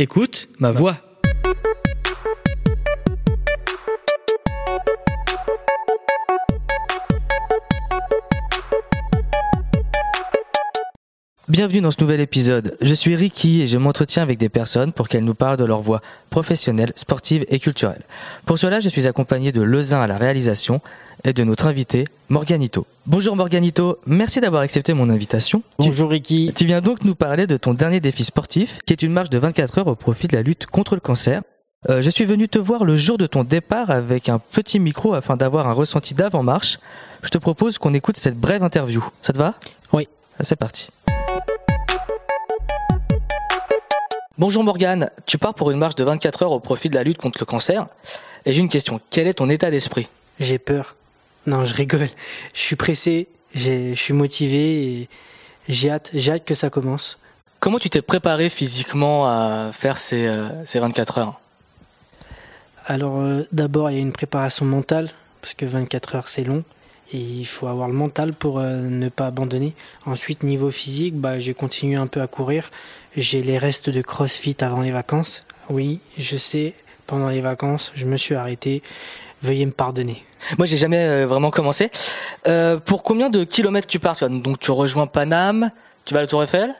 Écoute ma voix. Bienvenue dans ce nouvel épisode. Je suis Ricky et je m'entretiens avec des personnes pour qu'elles nous parlent de leur voie professionnelle, sportive et culturelle. Pour cela, je suis accompagné de Lezin à la réalisation et de notre invité, Morganito. Bonjour Morganito, merci d'avoir accepté mon invitation. Bonjour Ricky. Tu viens donc nous parler de ton dernier défi sportif, qui est une marche de 24 heures au profit de la lutte contre le cancer. Euh, je suis venu te voir le jour de ton départ avec un petit micro afin d'avoir un ressenti d'avant-marche. Je te propose qu'on écoute cette brève interview. Ça te va? Oui. C'est parti. Bonjour Morgane, tu pars pour une marche de 24 heures au profit de la lutte contre le cancer. Et j'ai une question, quel est ton état d'esprit? J'ai peur. Non, je rigole. Je suis pressé, je suis motivé et j'ai hâte, j'ai hâte que ça commence. Comment tu t'es préparé physiquement à faire ces, euh, ces 24 heures? Alors euh, d'abord, il y a une préparation mentale, parce que 24 heures c'est long. Il faut avoir le mental pour euh, ne pas abandonner. Ensuite, niveau physique, bah, j'ai continué un peu à courir. J'ai les restes de CrossFit avant les vacances. Oui, je sais, pendant les vacances, je me suis arrêté. Veuillez me pardonner. Moi, j'ai jamais euh, vraiment commencé. Euh, pour combien de kilomètres tu pars Donc, tu rejoins Paname, tu vas à la Tour Eiffel?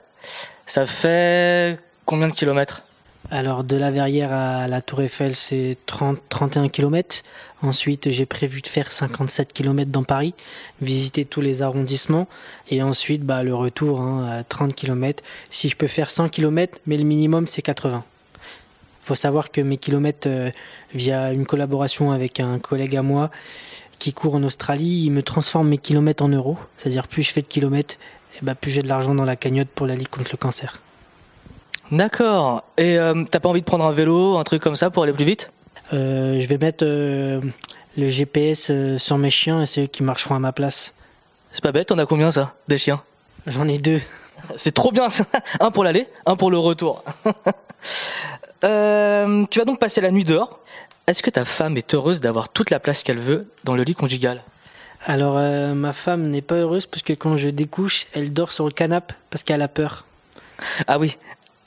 Ça fait combien de kilomètres? Alors de la Verrière à la Tour Eiffel, c'est 30 31 km. Ensuite, j'ai prévu de faire 57 km dans Paris, visiter tous les arrondissements et ensuite bah le retour hein, à 30 km. Si je peux faire 100 km, mais le minimum c'est 80. Faut savoir que mes kilomètres euh, via une collaboration avec un collègue à moi qui court en Australie, il me transforme mes kilomètres en euros, c'est-à-dire plus je fais de kilomètres, et bah plus j'ai de l'argent dans la cagnotte pour la lutte contre le cancer. D'accord. Et euh, t'as pas envie de prendre un vélo, un truc comme ça pour aller plus vite? Euh, Je vais mettre euh, le GPS sur mes chiens et c'est eux qui marcheront à ma place. C'est pas bête, on a combien ça Des chiens? J'en ai deux. C'est trop bien ça Un pour l'aller, un pour le retour. tu vas donc passer la nuit dehors. Est-ce que ta femme est heureuse d'avoir toute la place qu'elle veut dans le lit conjugal? Alors ma femme n'est pas heureuse parce que quand je découche, elle dort sur le canapé parce qu'elle a peur. Ah oui,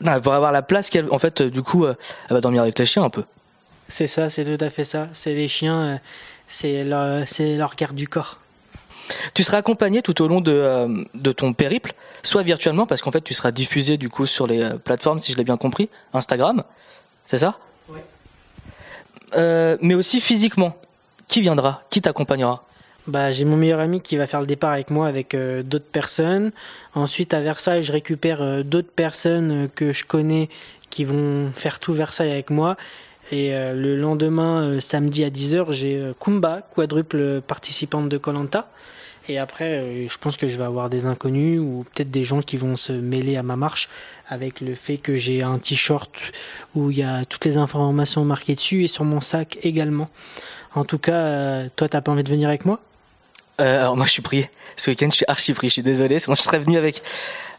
non, pour avoir la place qu'elle. En fait, du coup, euh, elle va dormir avec les chiens un peu. C'est ça, c'est tout à fait ça. C'est les chiens, euh, c'est leur, c'est leur garde du corps. Tu seras accompagné tout au long de, euh, de ton périple, soit virtuellement, parce qu'en fait, tu seras diffusé du coup sur les plateformes, si je l'ai bien compris, Instagram, c'est ça? Oui. mais aussi physiquement. Qui viendra? Qui t'accompagnera? Bah, j'ai mon meilleur ami qui va faire le départ avec moi avec euh, d'autres personnes. Ensuite, à Versailles, je récupère euh, d'autres personnes euh, que je connais qui vont faire tout Versailles avec moi. Et le lendemain, samedi à 10h, j'ai Kumba, quadruple participante de Colanta. Et après, je pense que je vais avoir des inconnus ou peut-être des gens qui vont se mêler à ma marche avec le fait que j'ai un t-shirt où il y a toutes les informations marquées dessus et sur mon sac également. En tout cas, toi, t'as pas envie de venir avec moi? Euh, alors moi je suis pris. Ce week-end je suis archi pris, je suis désolé. Sinon je serais venu avec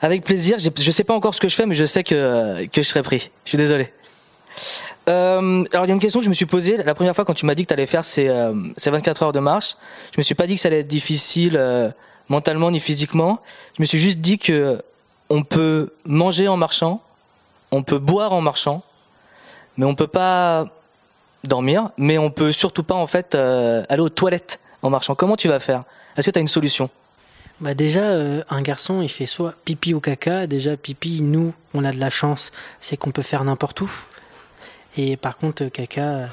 avec plaisir. Je sais pas encore ce que je fais, mais je sais que que je serais pris. Je suis désolé. Euh, alors il y a une question que je me suis posée la première fois quand tu m'as dit que tu allais faire ces, euh, ces 24 heures de marche. Je me suis pas dit que ça allait être difficile euh, mentalement ni physiquement. Je me suis juste dit que on peut manger en marchant, on peut boire en marchant, mais on peut pas dormir, mais on peut surtout pas en fait euh, aller aux toilettes en marchant. Comment tu vas faire? Est-ce que tu as une solution? Bah déjà, euh, un garçon, il fait soit pipi ou caca. Déjà, pipi, nous, on a de la chance, c'est qu'on peut faire n'importe où. Et par contre, euh, caca, euh,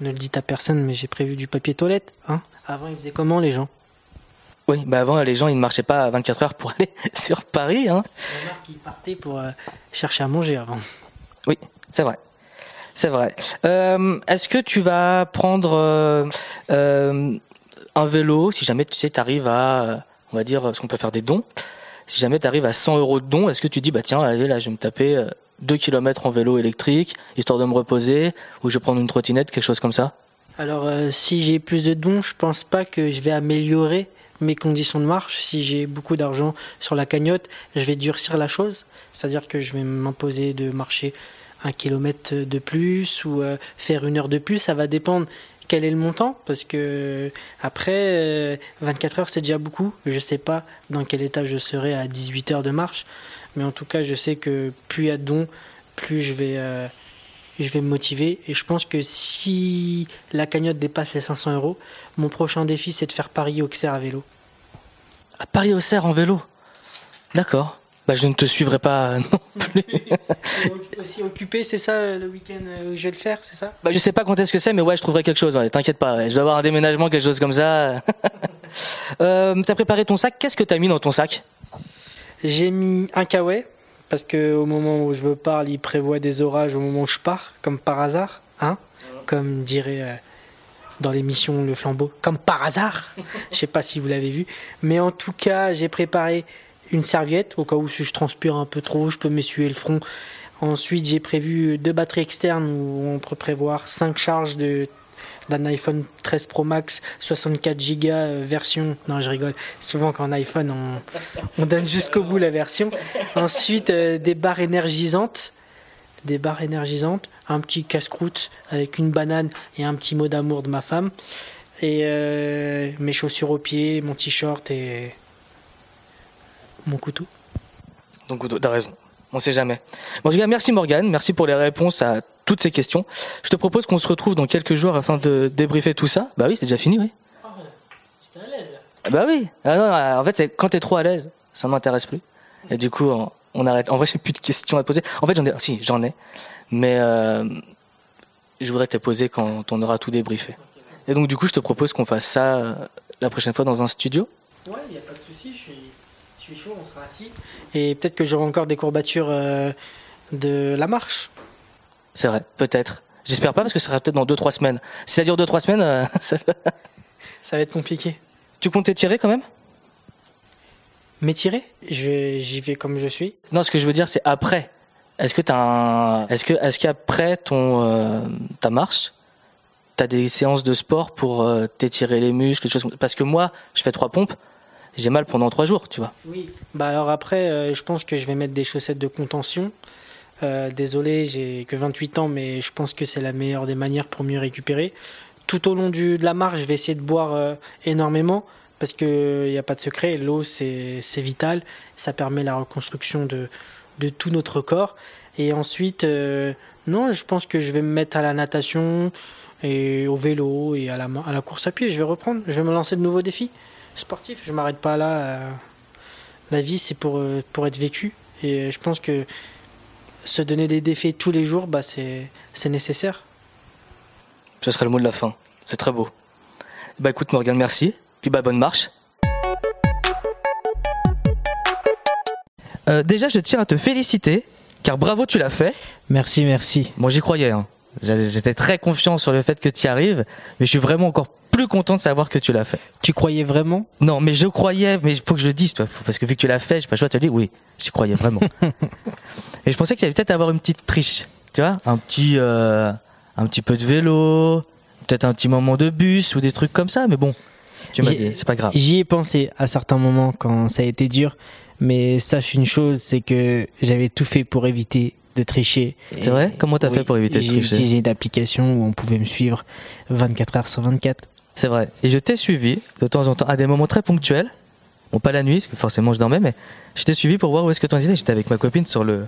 ne le dites à personne, mais j'ai prévu du papier toilette. Hein avant, ils faisaient comment les gens? Oui, bah avant, les gens, ils ne marchaient pas à 24 heures pour aller sur Paris. Hein. Ils partaient pour chercher à manger avant. Oui, c'est vrai. C'est vrai. Est-ce que tu vas prendre un vélo, si jamais tu sais, tu arrives à, on va dire, ce qu'on peut faire des dons. Si jamais tu arrives à 100 euros de dons, est-ce que tu dis, bah tiens, allez, là, je vais me taper 2 euh, km en vélo électrique, histoire de me reposer, ou je vais prendre une trottinette, quelque chose comme ça? Alors, euh, si j'ai plus de dons, je pense pas que je vais améliorer mes conditions de marche. Si j'ai beaucoup d'argent sur la cagnotte, je vais durcir la chose. C'est-à-dire que je vais m'imposer de marcher un kilomètre de plus ou euh, faire une heure de plus. Ça va dépendre quel est le montant parce que après 24 euh, heures c'est déjà beaucoup. Je sais pas dans quel état je serai à 18 heures de marche, mais en tout cas je sais que plus il y a dons, plus je vais, euh, je vais me motiver. Et je pense que si la cagnotte dépasse les 500 euros, mon prochain défi, c'est de faire Paris Auxerre à vélo. À Paris Auxerre en vélo? D'accord. Bah, je ne te suivrai pas non plus. aussi occupé, c'est ça euh, le week-end où je vais le faire, c'est ça? Bah, je sais pas quand est-ce que c'est, mais ouais, je trouverai quelque chose. Ouais, T'inquiète pas, ouais. je dois avoir un déménagement, quelque chose comme ça. euh, t'as préparé ton sac? Qu'est-ce que t'as mis dans ton sac? J'ai mis un kawaii parce que au moment où je veux parle, il prévoit des orages au moment où je pars, comme par hasard, hein? Comme dirait euh, dans l'émission Le Flambeau, comme par hasard? je sais pas si vous l'avez vu, mais en tout cas, j'ai préparé une serviette au cas où si je transpire un peu trop, je peux m'essuyer le front. Ensuite, j'ai prévu deux batteries externes où on peut prévoir cinq charges de d'un iPhone 13 Pro Max 64 Go euh, version. Non, je rigole. Souvent qu'en iPhone, on, on donne jusqu'au bout la version. Ensuite, euh, des barres énergisantes. Des barres énergisantes. Un petit casse-croûte avec une banane et un petit mot d'amour de ma femme. Et euh, mes chaussures aux pieds, mon t-shirt et mon couteau. Ton couteau, t'as raison. On sait jamais. Bon, en tout cas, merci Morgane, merci pour les réponses à toutes ces questions. Je te propose qu'on se retrouve dans quelques jours afin de débriefer tout ça. Bah oui, c'est déjà fini, oui. Oh, j'étais à l'aise là. Ah Bah oui. Ah non, en fait, c'est quand t'es trop à l'aise, ça m'intéresse plus. Et du coup, on, on arrête. En vrai, j'ai plus de questions à te poser. En fait, j'en ai. Si, j'en ai. Mais euh, je voudrais te les poser quand on aura tout débriefé. Et donc, du coup, je te propose qu'on fasse ça euh, la prochaine fois dans un studio. Ouais, il n'y a pas de souci, je suis, je suis chaud, on sera assis. Et peut-être que j'aurai encore des courbatures euh, de la marche. C'est vrai, peut-être. J'espère pas parce que ça sera peut-être dans 2-3 semaines. Si ça dure 2-3 semaines, euh, ça... Ça va être compliqué. tu comptes t'étirer quand même? M'étirer? Je vais- J'y vais comme je suis. Non, ce que je veux dire, c'est après. Est-ce que t'as un, est-ce que, est-ce qu'après ton, euh, ta marche, t'as des séances de sport pour euh, t'étirer les muscles, les choses comme- Parce que moi, je fais trois pompes, j'ai mal pendant trois jours, tu vois. Oui. Bah alors après, euh, je pense que je vais mettre des chaussettes de contention. Euh, désolé, j'ai que 28 ans, mais je pense que c'est la meilleure des manières pour mieux récupérer. Tout au long du, de la marche, je vais essayer de boire euh, énormément parce que il n'y a pas de secret. L'eau, c'est vital. Ça permet la reconstruction de, de tout notre corps. Et ensuite, non, je pense que je vais me mettre à la natation et au vélo et à la, à la course à pied. Je vais reprendre. Je vais me lancer de nouveaux défis sportifs. Je m'arrête pas là. euh, la vie, c'est pour, euh, pour être vécu. Et je pense que se donner des défis tous les jours, bah, c'est c'est nécessaire. Ce serait le mot de la fin. C'est très beau. Bah écoute Morgane, merci. Puis bah bonne marche. Euh, déjà, je tiens à te féliciter, car bravo, tu l'as fait. Merci, merci. Bon, j'y croyais. hein. J'étais très confiant sur le fait que tu y arrives, mais je suis vraiment encore plus content de savoir que tu l'as fait. Tu croyais vraiment? Non, mais je croyais, mais il faut que je le dise, toi, parce que vu que tu l'as fait, je pas le choix de te dire, oui, j'y croyais vraiment. Et je pensais qu'il y allait peut-être avoir une petite triche, tu vois, un petit, euh, un petit peu de vélo, peut-être un petit moment de bus ou des trucs comme ça, mais bon, tu m'as J'ai- dit, c'est pas grave. J'y ai pensé à certains moments quand ça a été dur, mais sache une chose, c'est que j'avais tout fait pour éviter de tricher. C'est vrai? Comment t'as fait pour éviter de J'ai tricher? utilisé une application où on pouvait me suivre 24 heures sur 24. C'est vrai. Et je t'ai suivi de temps en temps à des moments très ponctuels. Bon, pas la nuit, parce que forcément je dormais, mais je t'ai suivi pour voir où est-ce que tu en étais. J'étais avec ma copine sur le,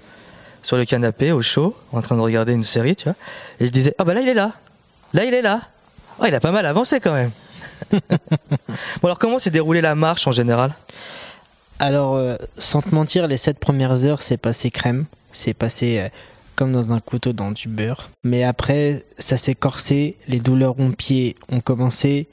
sur le canapé, au chaud, en train de regarder une série, tu vois. Et je disais, ah bah là, il est là. Là, il est là. Oh, il a pas mal avancé quand même. bon, alors comment s'est déroulée la marche en général? Alors, euh, sans te mentir, les 7 premières heures, c'est passé crème. C'est passé euh, comme dans un couteau dans du beurre. Mais après, ça s'est corsé, les douleurs au pied ont commencé.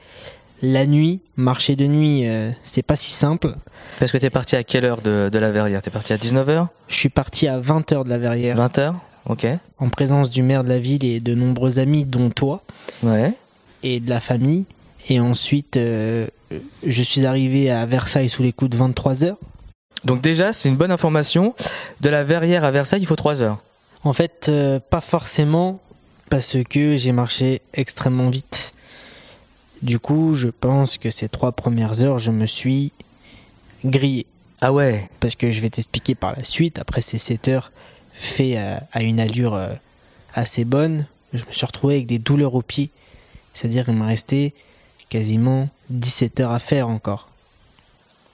La nuit, marcher de nuit, euh, c'est pas si simple. Parce que t'es parti à quelle heure de, de la verrière? T'es parti à 19h Je suis parti à 20h de la verrière, 20h Ok. en présence du maire de la ville et de nombreux amis, dont toi, Ouais. et de la famille. Et ensuite, euh, je suis arrivé à Versailles sous les coups de 23h. Donc déjà, c'est une bonne information. De la verrière à Versailles, il faut 3 heures. En fait, euh, pas forcément, parce que j'ai marché extrêmement vite. Du coup, je pense que ces trois premières heures, je me suis grillé. Ah ouais Parce que je vais t'expliquer par la suite, après ces 7 heures fait à, à une allure euh, assez bonne, je me suis retrouvé avec des douleurs aux pieds. C'est-à-dire qu'il me restait quasiment 17 heures à faire encore.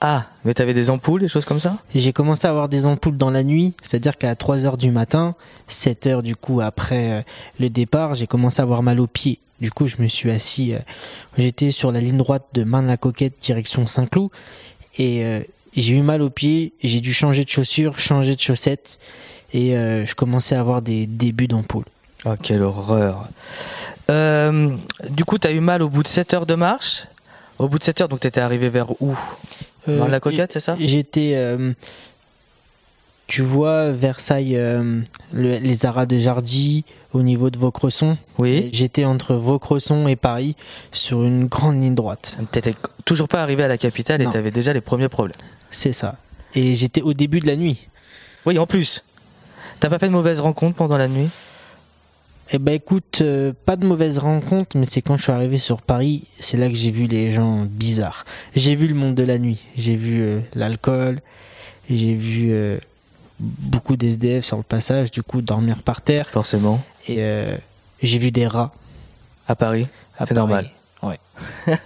Ah, mais t'avais des ampoules, des choses comme ça? J'ai commencé à avoir des ampoules dans la nuit, c'est-à-dire qu'à 3h du matin, 7h du coup après euh, le départ, j'ai commencé à avoir mal aux pieds. Du coup, je me suis assis, euh, j'étais sur la ligne droite de Marne-la-Coquette, direction Saint-Cloud, et euh, j'ai eu mal aux pieds, j'ai dû changer de chaussures, changer de chaussettes, et je commençais à avoir des débuts d'ampoules. Oh, quelle horreur Du coup, t'as eu mal au bout de 7 heures de marche? Au bout de 7 heures, donc t'étais arrivé vers où? Dans la coquette, c'est ça? J'étais, euh, tu vois, Versailles, euh, les Arras de Jardy, au niveau de Vaucresson. Oui. J'étais entre Vaucresson et Paris sur une grande ligne droite. T'étais toujours pas arrivé à la capitale et t'avais déjà les premiers problèmes. C'est ça. Et j'étais au début de la nuit. Oui, en plus. T'as pas fait de mauvaise rencontre pendant la nuit? Eh ben écoute, euh, pas de mauvaise rencontre, mais c'est quand je suis arrivé sur Paris, c'est là que j'ai vu les gens bizarres. J'ai vu le monde de la nuit, j'ai vu euh, l'alcool, j'ai vu euh, beaucoup d'SDF sur le passage, du coup dormir par terre. Forcément. Et j'ai vu des rats. À Paris C'est normal. Ouais.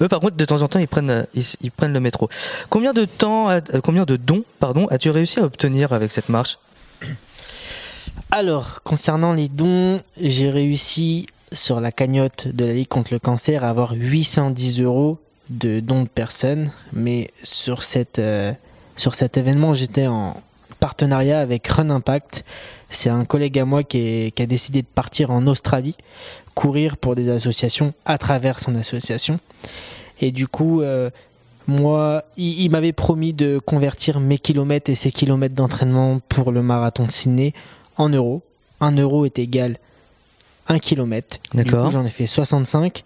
Eux, par contre, de temps en temps, ils prennent, ils, prennent le métro. Combien de temps, combien de dons, pardon, as-tu réussi à obtenir avec cette marche? Alors, concernant les dons, j'ai réussi sur la cagnotte de la Ligue contre le cancer à avoir 810 euros de dons de personnes. Mais sur, cette, euh, sur cet événement, j'étais en partenariat avec Run Impact. C'est un collègue à moi qui, a décidé de partir en Australie, courir pour des associations à travers son association. Et du coup, euh, moi, il, il m'avait promis de convertir mes kilomètres et ses kilomètres d'entraînement pour le marathon de Sydney en euros. Un euro est égal 1 km. D'accord. J'en ai fait 65.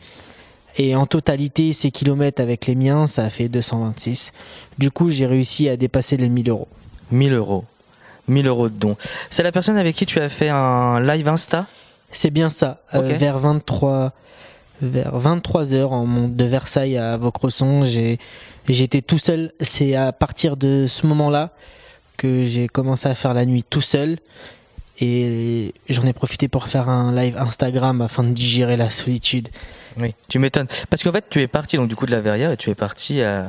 Et en totalité, ces kilomètres avec les miens, ça a fait 226. Du coup, j'ai réussi à dépasser les 1000 euros. 1000 euros. 1000 euros de dons. C'est la personne avec qui tu as fait un live Insta? C'est bien ça. Euh, vers 23 vers 23 heures en de Versailles à Vaucresson, j'ai j'étais tout seul. C'est à partir de ce moment-là que j'ai commencé à faire la nuit tout seul. Et j'en ai profité pour faire un live Instagram afin de digérer la solitude. Oui, tu m'étonnes. Parce qu'en fait, tu es parti donc du coup de la Verrière et tu es parti à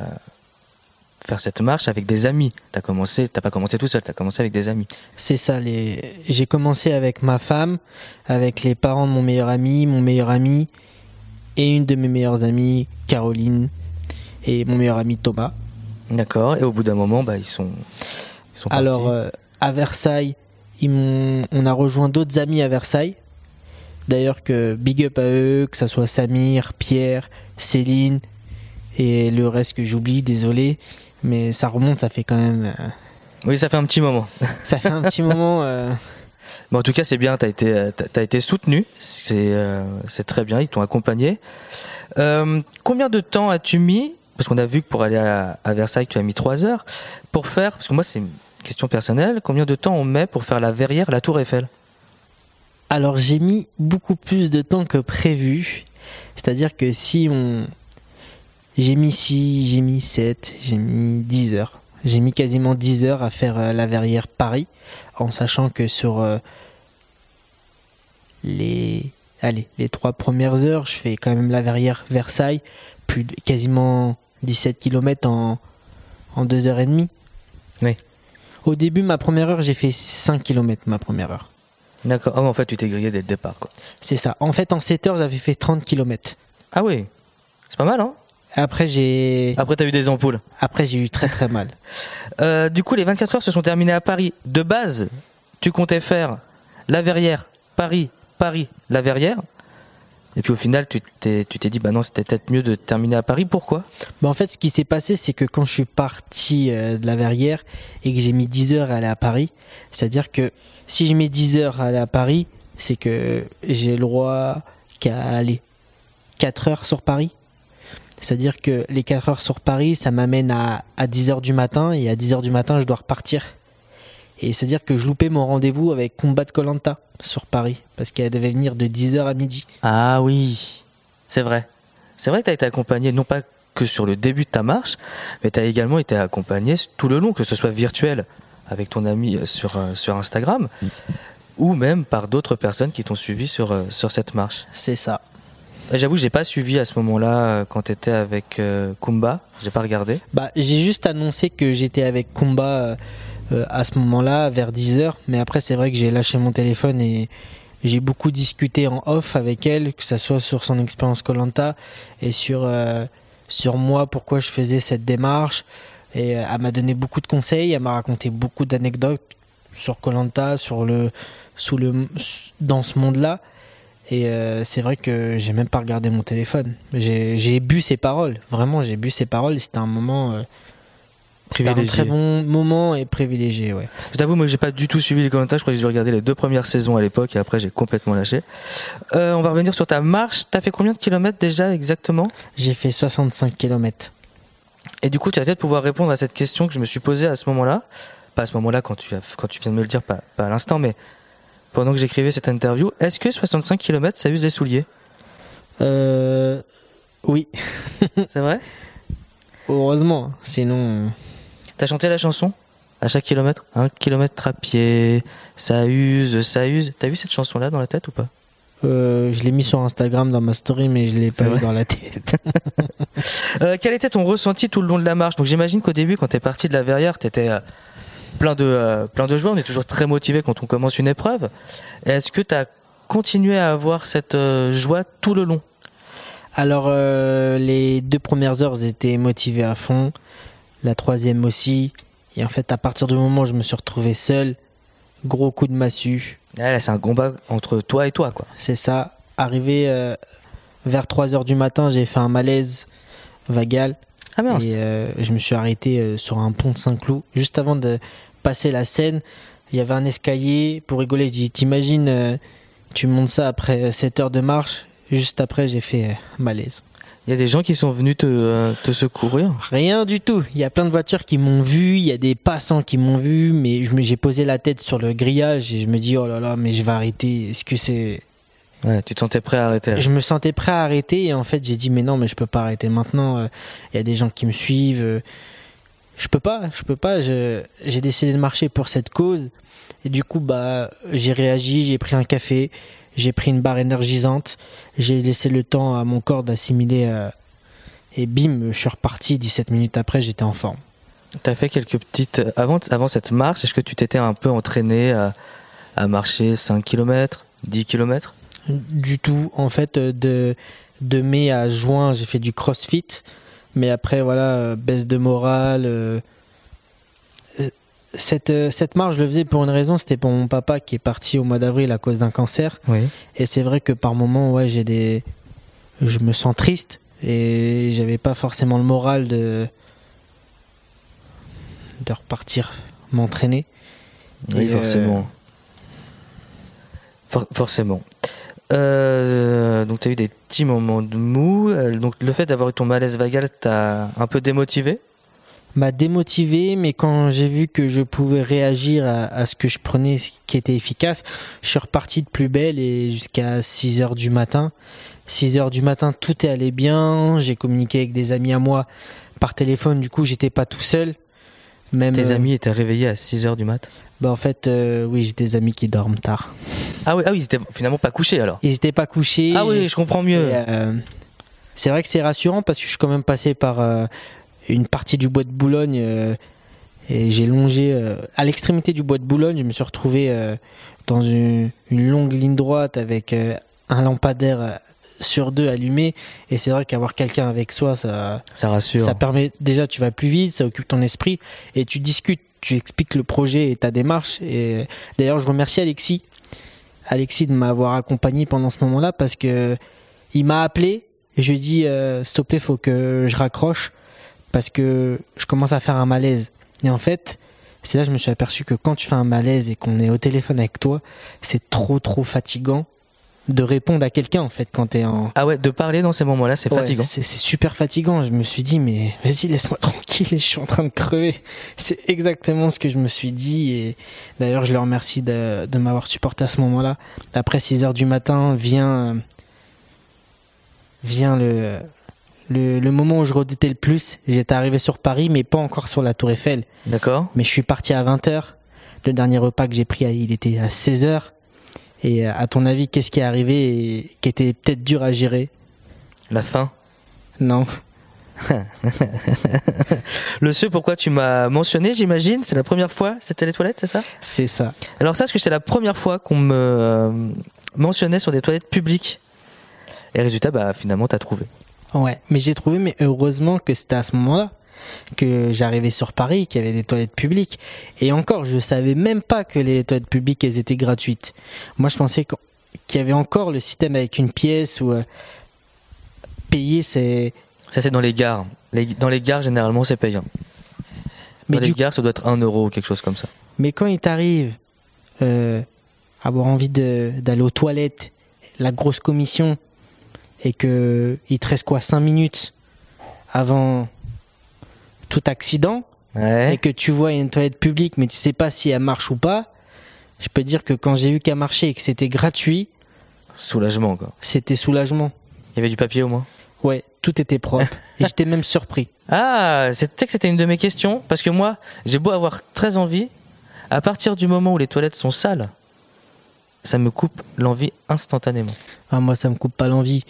faire cette marche avec des amis. T'as commencé, t'as pas commencé tout seul, t'as commencé avec des amis. C'est ça. Les... J'ai commencé avec ma femme, avec les parents de mon meilleur ami, mon meilleur ami et une de mes meilleures amies, Caroline, et mon meilleur ami Thomas. D'accord. Et au bout d'un moment, bah ils sont, ils sont partis. Alors euh, à Versailles, on a rejoint d'autres amis à Versailles. D'ailleurs que big up à eux, que ça soit Samir, Pierre, Céline et le reste que j'oublie, désolé, mais ça remonte, ça fait quand même. Euh, oui, ça fait un petit moment. ça fait un petit moment. Euh, en tout cas, c'est bien, tu as été, as été soutenu, euh, c'est très bien, ils t'ont accompagné. combien de temps as-tu mis Parce qu'on a vu que pour aller à, à, Versailles, tu as mis 3 heures pour faire. Parce que moi, c'est question personnelle, combien de temps on met pour faire la verrière, la tour Eiffel? Alors j'ai mis beaucoup plus de temps que prévu. C'est-à-dire que si on... J'ai mis 6, j'ai mis 7, j'ai mis 10 heures. J'ai mis quasiment 10 heures à faire euh, la verrière Paris, en sachant que sur euh, les, allez, les trois premières heures, je fais quand même la verrière Versailles, plus quasiment 17 km en, en 2 heures et demie. Oui. Au début, ma première heure, j'ai fait 5 km ma première heure. D'accord. Ah, en fait, tu t'es grillé dès le départ, quoi. C'est ça. En fait, en 7 heures, j'avais fait 30 km. Ah oui. C'est pas mal, hein Après, j'ai. Après, t'as eu des ampoules. Après, j'ai eu très très mal. Euh, du coup, les 24 heures se sont terminées à Paris. De base, tu comptais faire la Verrière, Paris, Paris, la Verrière. Et puis au final, tu t'es, dit, bah non, c'était peut-être mieux de terminer à Paris. Pourquoi? Bah En fait, ce qui s'est passé, c'est que quand je suis parti euh, de la Verrière et que j'ai mis 10 heures à aller à Paris, c'est-à-dire que si je mets 10 heures à aller à Paris, c'est que j'ai le droit qu'à aller 4 heures sur Paris. C'est-à-dire que les 4 heures sur Paris, ça m'amène à, à 10 heures du matin et à 10 heures du matin, je dois repartir. Et c'est-à-dire que je loupais mon rendez-vous avec Combat de Colanta sur Paris, parce qu'elle devait venir de 10h à midi. Ah oui, c'est vrai. C'est vrai que tu as été accompagné, non pas que sur le début de ta marche, mais tu as également été accompagné tout le long, que ce soit virtuel avec ton ami sur, euh, sur Instagram, ou même par d'autres personnes qui t'ont suivi sur, euh, sur cette marche. C'est ça. J'avoue, j'ai pas suivi à ce moment-là euh, quand tu étais avec euh, Kumba. J'ai pas regardé. Bah, j'ai juste annoncé que j'étais avec Kumba euh, à ce moment-là, vers 10h. Mais après, c'est vrai que j'ai lâché mon téléphone et j'ai beaucoup discuté en off avec elle, que ce soit sur son expérience Colanta et sur, sur moi, pourquoi je faisais cette démarche. Et elle m'a donné beaucoup de conseils, elle m'a raconté beaucoup d'anecdotes sur Colanta, sur le, le, dans ce monde-là. Et euh, c'est vrai que j'ai même pas regardé mon téléphone. J'ai bu ses paroles. Vraiment, j'ai bu ses paroles. C'était un moment. Euh, un très bon moment et privilégié, ouais. Je t'avoue, moi, j'ai pas du tout suivi les commentaires. Je crois que j'ai dû regarder les deux premières saisons à l'époque et après, j'ai complètement lâché. Euh, on va revenir sur ta marche. T'as fait combien de kilomètres déjà exactement? J'ai fait 65 kilomètres. Et du coup, tu vas peut-être pouvoir répondre à cette question que je me suis posée à ce moment-là. Pas à ce moment-là, quand tu, quand tu viens de me le dire, pas, pas à l'instant, mais pendant que j'écrivais cette interview. Est-ce que 65 km, ça use les souliers? Euh, Oui. C'est vrai? Heureusement, sinon. Euh, T'as chanté la chanson à chaque kilomètre? Un kilomètre à pied, ça use, ça use. T'as vu cette chanson-là dans la tête ou pas? Euh, je l'ai mis sur Instagram dans ma story, mais je l'ai pas vu dans la tête. euh, quel était ton ressenti tout le long de la marche? Donc j'imagine qu'au début, quand t'es parti de la Verrière, t'étais plein de, euh, plein de joueurs. On est toujours très motivé quand on commence une épreuve. Est-ce que tu as continué à avoir cette euh, joie tout le long? Alors, euh, les deux premières heures, j'étais motivé à fond. La troisième aussi. Et en fait, à partir du moment où je me suis retrouvé seul, gros coup de massue. Ah, c'est un combat entre toi et toi, quoi. C'est ça. Arrivé vers 3 heures du matin, j'ai fait un malaise vagal. Ah mince. Et je me suis arrêté sur un pont de Saint-Cloud juste avant de passer la scène, il y avait un escalier. Pour rigoler, je dis T'imagines, euh, tu montes ça après 7 heures de marche. Juste après, j'ai fait euh, malaise. Il y a des gens qui sont venus te, euh, te, secourir Rien du tout. Il y a plein de voitures qui m'ont vu, il y a des passants qui m'ont vu, mais j'ai posé la tête sur le grillage et je me dis oh là là, mais je vais arrêter. Est-ce que c'est. Ouais, tu te sentais prêt à arrêter Je me sentais prêt à arrêter et en fait j'ai dit mais non, mais je peux pas arrêter maintenant. Il y a des gens qui me suivent je peux pas, je peux pas. J'ai décidé de marcher pour cette cause. Et du coup, bah, j'ai réagi, j'ai pris un café, j'ai pris une barre énergisante, j'ai laissé le temps à mon corps d'assimiler. Euh, et bim, je suis reparti. 17 minutes après, j'étais en forme. Tu as fait quelques petites. Avant, avant cette marche, est-ce que tu t'étais un peu entraîné à, à, marcher 5 km, 10 km Du tout. En fait, de, de mai à juin, j'ai fait du crossfit. Mais après, voilà, euh, baisse de morale. Euh, cette, euh, cette marche, je le faisais pour une raison, c'était pour mon papa qui est parti au mois d'avril à cause d'un cancer. Et c'est vrai que par moments, ouais, j'ai des. Je me sens triste et j'avais pas forcément le moral de. de repartir m'entraîner. Oui, forcément. forcément. Euh, donc tu as eu des petits moments de mou. Euh, donc le fait d'avoir eu ton malaise vagal t'a un peu démotivé? M'a démotivé, mais quand j'ai vu que je pouvais réagir à, ce que je prenais qui était efficace, je suis reparti de plus belle et jusqu'à 6 heures du matin. 6 heures du matin, tout est allé bien. J'ai communiqué avec des amis à moi par téléphone, du coup j'étais pas tout seul. Même, Tes amis étaient réveillés à 6 heures du mat? Bah en fait, euh, oui, j'ai des amis qui dorment tard. Ah oui, ah oui, ils étaient finalement pas couchés alors. Ils étaient pas couchés. Ah oui, je comprends mieux. Euh, c'est vrai que c'est rassurant parce que je suis quand même passé par euh, une partie du bois de Boulogne euh, et j'ai longé à l'extrémité du bois de Boulogne. Je me suis retrouvé dans une, longue ligne droite avec un lampadaire sur deux allumé. Et c'est vrai qu'avoir quelqu'un avec soi ça ça rassure. ça permet déjà tu vas plus vite ça occupe ton esprit et tu discutes tu expliques le projet et ta démarche. Et d'ailleurs je remercie Alexis Alexis de m'avoir accompagné pendant ce moment-là parce que il m'a appelé et je lui ai dit euh, s'il te plaît faut que je raccroche parce que je commence à faire un malaise. Et en fait c'est là que je me suis aperçu que quand tu fais un malaise et qu'on est au téléphone avec toi c'est trop trop fatigant de répondre à quelqu'un en fait quand t'es en ah ouais de parler dans ces moments-là c'est fatigant. c'est super fatigant. Je me suis dit mais vas-y laisse-moi tranquille je suis en train de crever. C'est exactement ce que je me suis dit et d'ailleurs je le remercie de, de m'avoir supporté à ce moment-là. Après 6 heures du matin vient vient le, le, le moment où je redoutais le plus j'étais arrivé sur Paris mais pas encore sur la Tour Eiffel d'accord mais je suis parti à 20h le dernier repas que j'ai pris il était à 16h et euh, à ton avis, qu'est-ce qui est arrivé et qui était peut-être dur à gérer? La faim? Non. Le ce pourquoi tu m'as mentionné, j'imagine, c'est la première fois, c'était les toilettes, c'est ça? C'est ça. Alors ça, que c'est la première fois qu'on me euh, mentionnait sur des toilettes publiques? Et résultat, bah finalement, t'as trouvé. Ouais, mais j'ai trouvé, mais heureusement que c'était à ce moment-là que j'arrivais sur Paris, qu'il y avait des toilettes publiques. Et encore, je savais même pas que les toilettes publiques, elles étaient gratuites. Moi, je pensais qu'il y avait encore le système avec une pièce où euh, payer, c'est... Ça, c'est dans les gares. dans les gares, généralement, c'est payant. Mais dans les gares, ça doit être 1 euro ou quelque chose comme ça. Mais quand il t'arrive euh, avoir envie d'aller aux toilettes, la grosse commission, et que il te reste quoi 5 minutes avant tout accident et que tu vois une toilette publique mais tu sais pas si elle marche ou pas, je peux dire que quand j'ai vu qu'elle marchait et que c'était gratuit, soulagement quoi. C'était soulagement. Il y avait du papier au moins. Ouais, tout était propre et j'étais même surpris. Ah, c'était que c'était une de mes questions parce que moi, j'ai beau avoir très envie, à partir du moment où les toilettes sont sales, ça me coupe l'envie instantanément. Ah, moi, ça me coupe pas l'envie,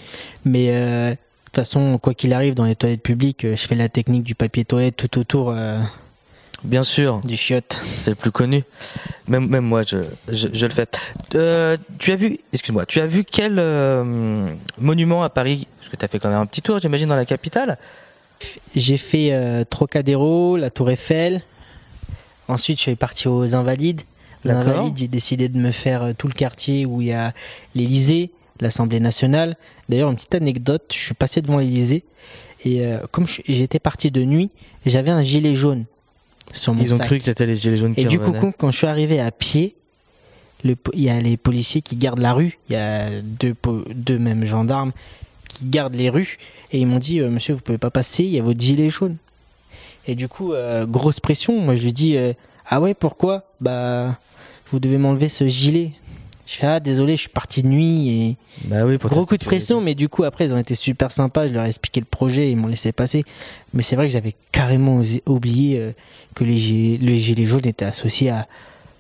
mais euh, toute façon, quoi qu'il arrive, dans les toilettes publiques, euh, je fais la technique du papier toilette tout autour. Euh, Bien sûr. Du chiotte. C'est le plus connu. Même, même moi, je, je, le fais. Euh, tu as vu, excuse-moi, tu as vu quel monument à Paris? Parce que tu as fait quand même un petit tour, j'imagine, dans la capitale. J'ai fait Trocadéro, la Tour Eiffel. Ensuite, je suis parti aux Invalides. Les Invalides, j'ai décidé de me faire tout le quartier où il y a l'Elysée, l'Assemblée nationale. D'ailleurs, une petite anecdote, je suis passé devant l'Elysée et euh, comme j'étais parti de nuit, j'avais un gilet jaune sur mon Ils ont cru que c'était les gilets jaunes qui Et du coup, quand, je suis arrivé à pied, il y a les policiers qui gardent la rue, il y a deux, deux mêmes gendarmes qui gardent les rues et ils m'ont dit euh, Monsieur, vous pouvez pas passer, il y a votre gilet jaune. Et du coup, euh, grosse pression. Moi, je lui dis Ah ouais, pourquoi? Bah, vous devez m'enlever ce gilet. Je fais ah désolé, je suis parti de nuit et bah oui, gros coup de pression, mais du coup après ils ont été super sympas. Je leur ai expliqué le projet, ils m'ont laissé passer. Mais c'est vrai que j'avais carrément oublié euh, que les gilets, le gilet jaune était associé à,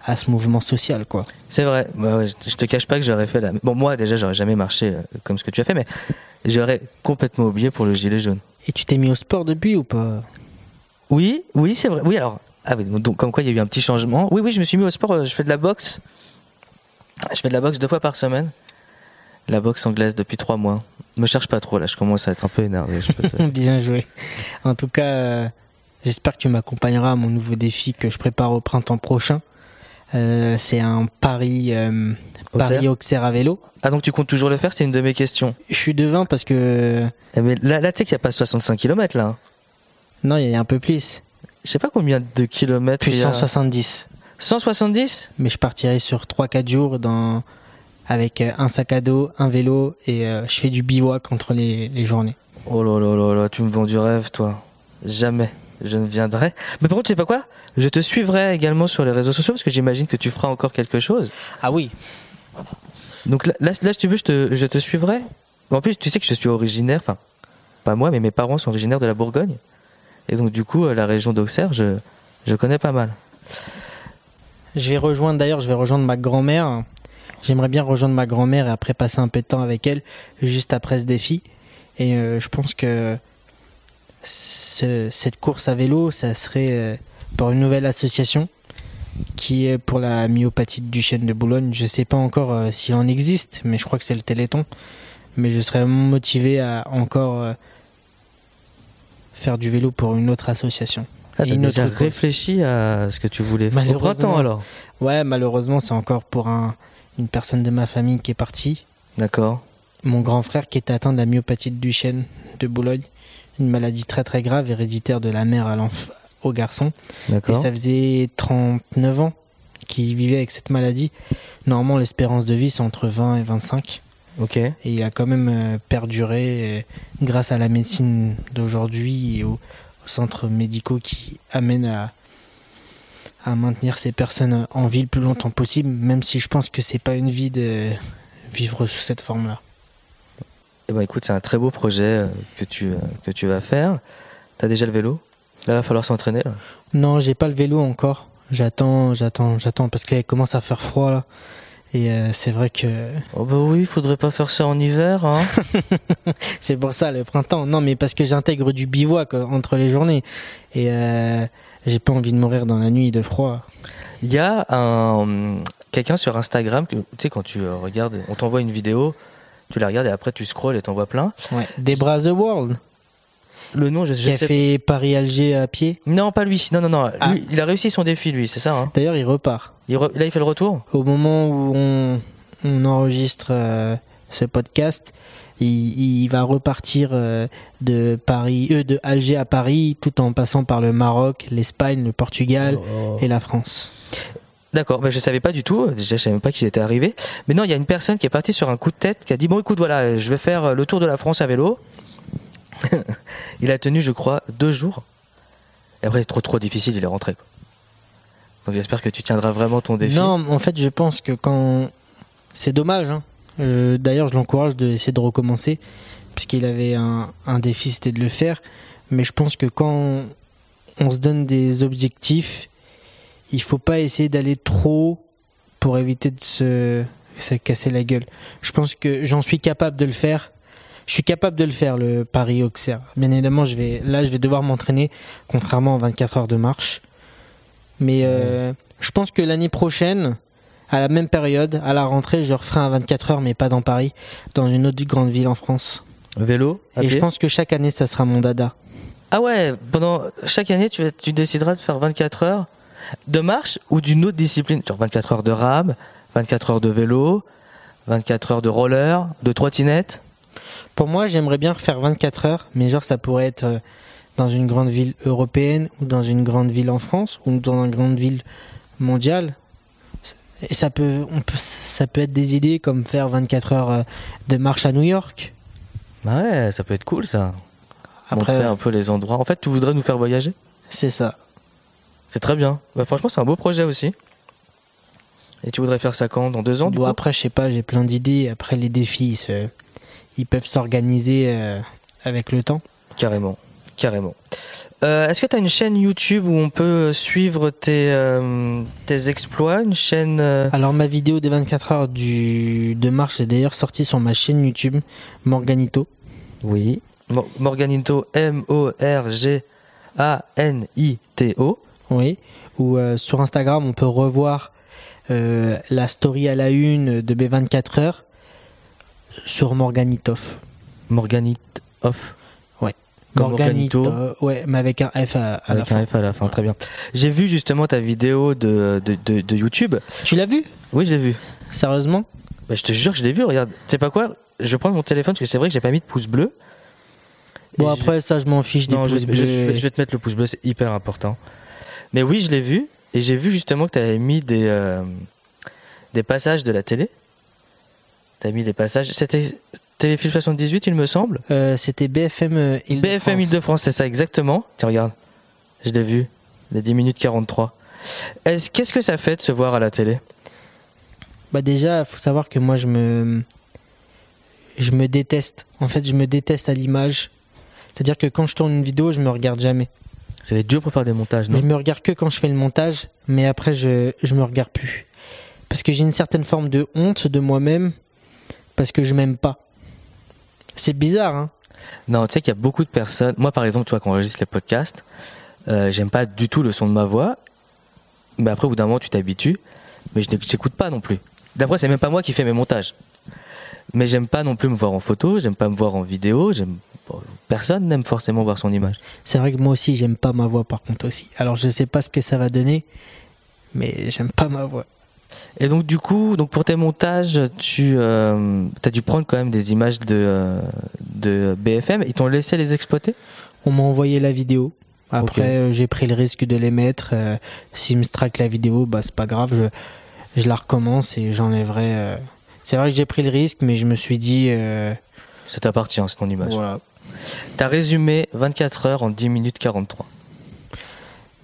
à ce mouvement social quoi. C'est vrai. Bah je te cache pas que j'aurais fait la. Bon moi déjà j'aurais jamais marché euh, comme ce que tu as fait, mais j'aurais complètement oublié pour le gilet jaune. Et tu t'es mis au sport depuis ou pas? Oui, oui c'est vrai. Oui alors. Ah oui, donc comme quoi il y a eu un petit changement. Oui oui je me suis mis au sport. Euh, je fais de la boxe. Je fais de la boxe deux fois par semaine. La boxe anglaise depuis trois mois. Me cherche pas trop là, je commence à être un peu énervé. Bien joué. En tout cas, euh, j'espère que tu m'accompagneras à mon nouveau défi que je prépare au printemps prochain. Euh, c'est un Paris, euh, Paris Auxerre à vélo. Ah donc tu comptes toujours le faire C'est une de mes questions. Je suis devant parce que. Eh, mais là, là tu sais qu'il n'y a pas 65 km là. Non, il y a un peu plus. Je sais pas combien de kilomètres. Plus 170. 170 Mais je partirai sur 3-4 jours dans... avec euh, un sac à dos, un vélo et euh, je fais du bivouac entre les, les journées. Oh là là là là, tu me vends du rêve toi. Jamais je ne viendrai. Mais par contre, tu sais pas quoi? Je te suivrai également sur les réseaux sociaux parce que j'imagine que tu feras encore quelque chose. Ah oui. Donc là, là, si tu veux, je te, je te suivrai. En plus, tu sais que je suis originaire, enfin, pas moi, mais mes parents sont originaires de la Bourgogne. Et donc, du coup, euh, la région d'Auxerre, je, je connais pas mal. Je vais rejoindre d'ailleurs, je vais rejoindre ma grand-mère. J'aimerais bien rejoindre ma grand-mère et après passer un peu de temps avec elle, juste après ce défi. Et euh, je pense que cette course à vélo, ça serait euh, pour une nouvelle association qui est pour la myopathie du chêne de Boulogne. Je ne sais pas encore euh, s'il en existe, mais je crois que c'est le Téléthon. Mais je serais motivé à encore faire du vélo pour une autre association. Ah, déjà réfléchi à ce que tu voulais faire au printemps alors Ouais, malheureusement, c'est encore pour un, une personne de ma famille qui est partie. D'accord. Mon grand frère qui était atteint de la myopathie de Duchenne de Boulogne, une maladie très très grave, héréditaire de la mère à au garçon. D'accord. Et ça faisait 39 ans qu'il vivait avec cette maladie. Normalement, l'espérance de vie, c'est entre 20 et 25. Ok. Et il a quand même euh, perduré euh, grâce à la médecine d'aujourd'hui et au, centres médicaux qui amènent à, à maintenir ces personnes en vie le plus longtemps possible, même si je pense que c'est pas une vie de vivre sous cette forme-là. Eh ben écoute, c'est un très beau projet euh, que tu, que tu vas faire. T'as déjà le vélo? Là, il va falloir s'entraîner. Non, j'ai pas le vélo encore. J'attends, j'attends, j'attends parce qu'il commence à faire froid là. Et euh, c'est vrai que Oh bah oui, il faudrait pas faire ça en hiver. Hein. c'est pour ça le printemps. Non, mais parce que j'intègre du bivouac euh, entre les journées. Et euh, j'ai pas envie de mourir dans la nuit de froid. Il y a un quelqu'un sur Instagram que tu sais quand tu euh, regardes, on t'envoie une vidéo, tu la regardes et après tu scrolls et t'en vois plein. Ouais. Debra The World, Le nom, je, je qui a sais. fait Paris-Alger à pied. Non, pas lui. Non, non, non. Ah. Lui, il a réussi son défi, lui. C'est ça. Hein. D'ailleurs, il repart. Il re- Là, il fait le retour? Au moment où on, on enregistre euh, ce podcast, il, il va repartir euh, de Paris, euh, de Alger à Paris, tout en passant par le Maroc, l'Espagne, le Portugal et la France. D'accord, mais je savais pas du tout. Déjà, je savais même pas qu'il était arrivé. Mais non, il y a une personne qui est partie sur un coup de tête, qui a dit bon, écoute, voilà, je vais faire le tour de la France à vélo. il a tenu, je crois, deux jours. Et après, c'est trop trop difficile, il est rentré. Donc j'espère que tu tiendras vraiment ton défi. Non, en fait, je pense que quand. C'est dommage. hein. Euh, D'ailleurs, je l'encourage d'essayer de recommencer, puisqu'il avait un, un défi, c'était de le faire. Mais je pense que quand on se donne des objectifs, il faut pas essayer d'aller trop pour éviter de se, se casser la gueule. Je pense que j'en suis capable de le faire. Je suis capable de le faire, le Paris Auxerre. Bien évidemment, je vais, là, je vais devoir m'entraîner, contrairement aux 24 heures de marche. Mais euh, je pense que l'année prochaine, à la même période, à la rentrée, je referai un 24 heures, mais pas dans Paris, dans une autre grande ville en France. Vélo à Et je pense que chaque année, ça sera mon dada. Ah ouais, pendant chaque année, tu, tu décideras de faire 24 heures de marche ou d'une autre discipline? Genre 24 heures de rame, 24 heures de vélo, 24 heures de roller, de trottinette? Pour moi, j'aimerais bien refaire 24 heures, mais genre, ça pourrait être euh, dans une grande ville européenne, ou dans une grande ville en France, ou dans une grande ville mondiale. Et ça peut, on peut, ça peut être des idées comme faire 24 heures euh, de marche à New York. Bah ouais, ça peut être cool ça. Après, Montrer un peu les endroits. En fait, tu voudrais nous faire voyager? C'est ça. C'est très bien. Bah, franchement, c'est un beau projet aussi. Et tu voudrais faire ça quand? Dans deux ans du Bon, coup? après, je sais pas, j'ai plein d'idées. Après, les défis, ils, peuvent s'organiser euh, avec le temps. Carrément, carrément. Euh, Est-ce que tu as une chaîne YouTube où on peut suivre tes, euh, tes exploits Une chaîne... euh, Alors, ma vidéo des 24 heures du, de marche est d'ailleurs sortie sur ma chaîne YouTube, Morganito. Oui. Mo- Morganito, M-O-R-G-A-N-I-T-O. Oui. Ou sur Instagram, on peut revoir la story à la une de B24 heures sur Morganitoff. Morganit off. Ouais. Comme Morganito. Ouais, mais avec un F à, à la Avec fin. un F à la fin, très bien. J'ai vu justement ta vidéo de, de, de, de YouTube. Tu l'as vu? Oui, je l'ai vu. Sérieusement? Bah, je te jure que je l'ai vu. Regarde, tu sais pas quoi? Je vais prendre mon téléphone parce que c'est vrai que j'ai pas mis de pouce bleu. Bon, je- après, ça, je m'en fiche des Non, pouces je- bleus. je vais, je vais te mettre le pouce bleu, c'est hyper important. Mais oui, je l'ai vu. Et j'ai vu justement que tu avais mis des, euh, des passages de la télé. Tu as mis des passages. C'était Téléfilm 78, il me semble. Euh, C'était BFM euh, Île-de-France. BFM Île-de-France, c'est ça exactement. Tiens, regarde. Je l'ai vu. Les 10 minutes 43. Est-ce- Qu'est-ce que ça fait de se voir à la télé? Bah déjà, faut savoir que moi je me je me déteste. En fait, je me déteste à l'image. C'est-à-dire que quand je tourne une vidéo, je me regarde jamais. Ça va être dur pour faire des montages, non? Je me regarde que quand je fais le montage, mais après je je me regarde plus. Parce que j'ai une certaine forme de honte de moi-même parce que je m'aime pas. C'est bizarre hein. Non, tu sais qu'il y a beaucoup de personnes. Moi, par exemple, toi, quand on enregistre les podcasts, euh, j'aime pas du tout le son de ma voix. Mais après, au bout d'un moment, tu t'habitues. Mais je n'écoute pas non plus. D'après, c'est même pas moi qui fais mes montages. Mais j'aime pas non plus me voir en photo. J'aime pas me voir en vidéo. J'aime. personne n'aime forcément voir son image. C'est vrai que moi aussi j'aime pas ma voix par contre aussi. Alors je sais pas ce que ça va donner, mais j'aime pas ma voix. Et donc, du coup, donc pour tes montages, tu as dû prendre quand même des images de, euh, de BFM. Ils t'ont laissé les exploiter? On m'a envoyé la vidéo. Après, euh, j'ai pris le risque de les mettre. Euh, S'ils me strike la vidéo, bah c'est pas grave. Je, je la recommence et j'enlèverai. euh. C'est vrai que j'ai pris le risque, mais je me suis dit. euh, Ça t'appartient, c'est ton image. voilà. T'as résumé 24 heures en 10 minutes 43.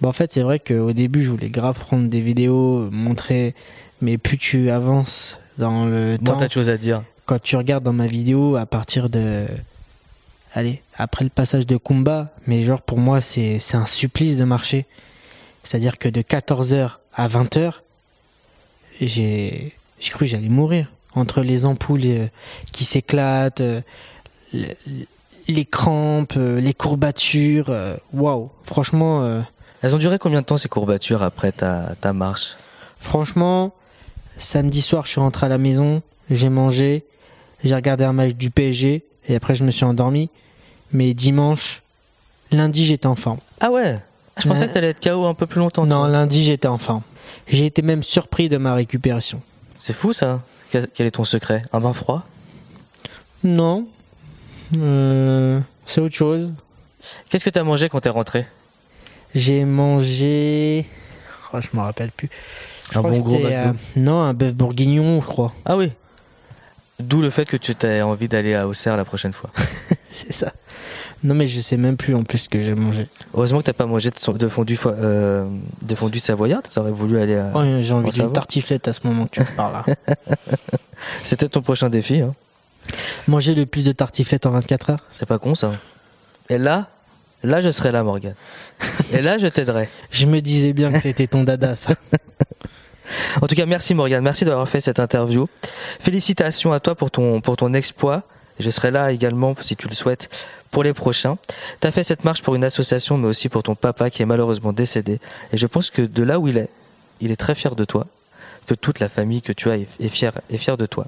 Bah, en fait, c'est vrai qu'au début, je voulais grave prendre des vidéos, montrer. Mais plus tu avances dans le Bon, temps, t'as de choses à dire. quand tu regardes dans ma vidéo, à partir de. Allez, après le passage de Kumba, mais genre pour moi, c'est un supplice de marcher. C'est-à-dire que de 14h à 20h, j'ai cru que j'allais mourir. Entre les ampoules euh, qui s'éclatent, euh, le- les crampes, euh, les courbatures. Waouh, franchement, Elles ont duré combien de temps ces courbatures après ta, ta marche? Franchement, samedi soir, je suis rentré à la maison, j'ai mangé, j'ai regardé un match du PSG et après je me suis endormi. Mais dimanche, lundi, j'étais en forme. Ah ouais? Je pensais Ouais. que t'allais être KO un peu plus longtemps. Non, lundi, j'étais en forme. J'ai été même surpris de ma récupération. C'est fou ça. Quel quel est ton secret? Un bain froid? Non, Euh, c'est autre chose. Qu'est-ce que t'as mangé quand t'es rentré? J'ai mangé. Oh, je me rappelle plus. Je Un bon gros euh, Non, un bœuf bourguignon, je crois. Ah oui. D'où le fait que tu t'aies envie d'aller à Auxerre la prochaine fois. C'est ça. Non, mais je sais même plus en plus ce que j'ai mangé. Heureusement que t'as pas mangé de, de fondue, fo- euh, de fondue savoyard. T'aurais voulu aller à... Oh, j'ai envie d'une tartiflette à ce moment que tu me parles. C'était ton prochain défi. Hein. Manger le plus de tartiflettes en 24 heures C'est pas con ça. Et là, là je serai là Morgane. Et là je t'aiderai. Je me disais bien que c'était ton dada, ça. En tout cas, merci Morgane, merci d'avoir fait cette interview. Félicitations à toi pour ton, pour ton exploit. Je serai là également, si tu le souhaites, pour les prochains. Tu as fait cette marche pour une association, mais aussi pour ton papa qui est malheureusement décédé. Et je pense que de là où il est, il est très fier de toi, que toute la famille que tu as est, est fière, est fière de toi.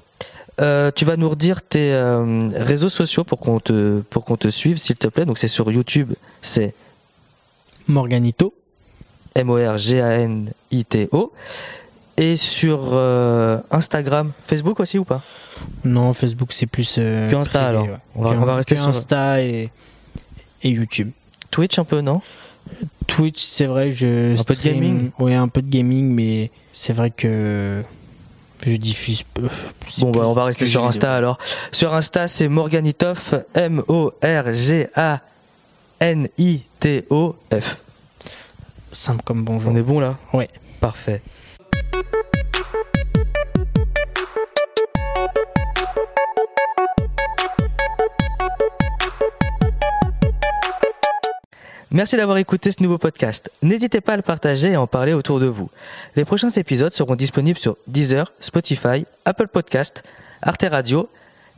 Euh, tu vas nous redire tes euh, réseaux sociaux pour qu'on te, pour qu'on te suive, s'il te plaît. Donc c'est sur YouTube, c'est Morganito. M-O-R-G-A-N-I-T-O. Et sur euh, Instagram, Facebook aussi ou pas? Non, Facebook, c'est plus. Que Insta, privé, alors. ouais. On va- Que- on va rester sur- Insta et, et YouTube. Twitch un peu, non? Twitch, c'est vrai, je. Un peu de stream- gaming Ouais, un peu de gaming, mais c'est vrai que je diffuse peu. C'est Bon, bah, on va rester sur Insta alors. Sur Insta, c'est Morganitoff, M-O-R-G-A-N-I-T-O-F. Simple comme bonjour. On est bon là? Ouais. Parfait. Merci d'avoir écouté ce nouveau podcast. N'hésitez pas à le partager et à en parler autour de vous. Les prochains épisodes seront disponibles sur Deezer, Spotify, Apple Podcast, Arte Radio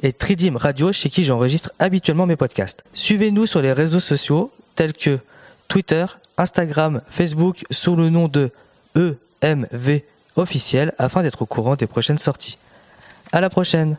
et Tridim Radio chez qui j'enregistre habituellement mes podcasts. Suivez-nous sur les réseaux sociaux tels que Twitter, Instagram, Facebook sous le nom de EMV officiel afin d'être au courant des prochaines sorties. À la prochaine!